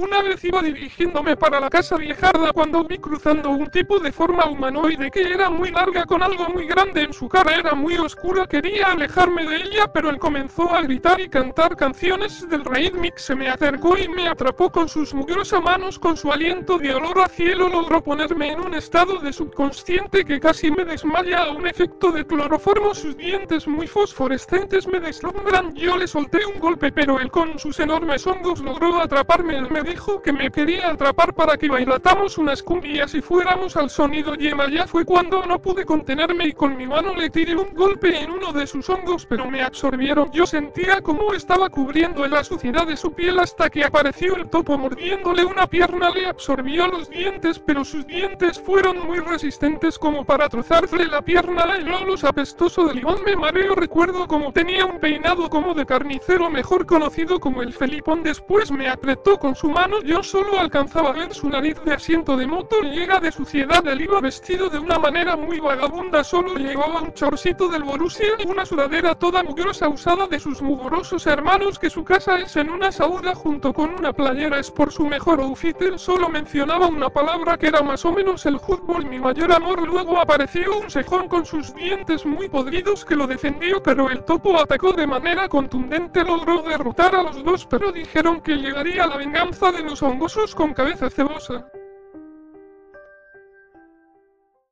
Una vez iba dirigiéndome para la casa viejarda cuando vi cruzando un tipo de forma humanoide que era muy larga con algo muy grande en su cara, era muy oscura, quería alejarme de ella, pero él comenzó a gritar y cantar canciones del Mix, se me acercó y me atrapó con sus mugrosas manos, con su aliento de olor a cielo. Logró ponerme en un estado de subconsciente que casi me desmaya a un efecto de cloroformo, sus dientes muy fosforescentes me deslumbran, yo le solté un golpe pero él con sus enormes hongos logró atraparme, dijo que me quería atrapar para que bailatamos unas cumbias y fuéramos al sonido yema. Ya fue cuando no pude contenerme y con mi mano le tiré un golpe en uno de sus hongos, pero me absorbieron. Yo sentía como estaba cubriendo la suciedad de su piel hasta que apareció el topo mordiéndole una pierna. Le absorbió los dientes, pero sus dientes fueron muy resistentes como para trozarle la pierna. El los apestoso de limón me mareo. Recuerdo como tenía un peinado como de carnicero, mejor conocido como el Felipón. Después me apretó con su mano yo solo alcanzaba a ver su nariz de asiento de moto llega de suciedad. Él iba vestido de una manera muy vagabunda, solo llevaba un chorcito del Borussia y una sudadera toda mugrosa usada de sus mugrosos hermanos que su casa es en una sauda junto con una playera es por su mejor outfit. Solo mencionaba una palabra que era más o menos el fútbol, mi mayor amor. Luego apareció un sejón con sus dientes muy podridos que lo defendió, pero el topo atacó de manera contundente, logró derrotar a los dos, pero dijeron que llegaría la venganza de los hongosos con cabeza cebosa.